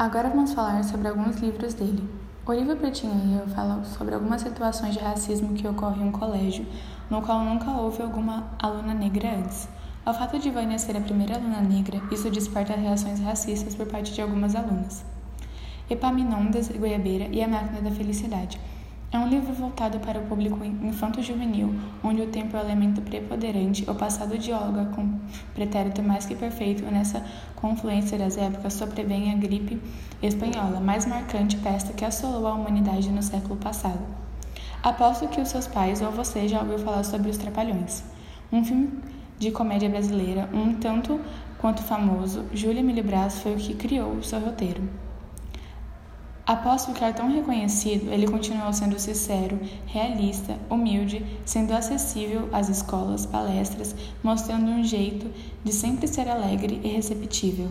Agora vamos falar sobre alguns livros dele. O livro Pretinho e Eu fala sobre algumas situações de racismo que ocorrem em um colégio, no qual nunca houve alguma aluna negra antes. Ao fato de Vânia ser a primeira aluna negra, isso desperta reações racistas por parte de algumas alunas. Epaminondas Goiabeira e a Máquina da Felicidade. É um livro voltado para o público infanto-juvenil, onde o tempo é o elemento preponderante, o passado dialoga com pretérito mais que perfeito, nessa confluência das épocas sobrevém a gripe espanhola, mais marcante peste que assolou a humanidade no século passado. Aposto que os seus pais ou você já ouviu falar sobre Os Trapalhões. Um filme de comédia brasileira, um tanto quanto famoso, Júlia Milibras foi o que criou o seu roteiro. Após ficar tão reconhecido, ele continuou sendo sincero, realista, humilde, sendo acessível às escolas, palestras, mostrando um jeito de sempre ser alegre e receptível.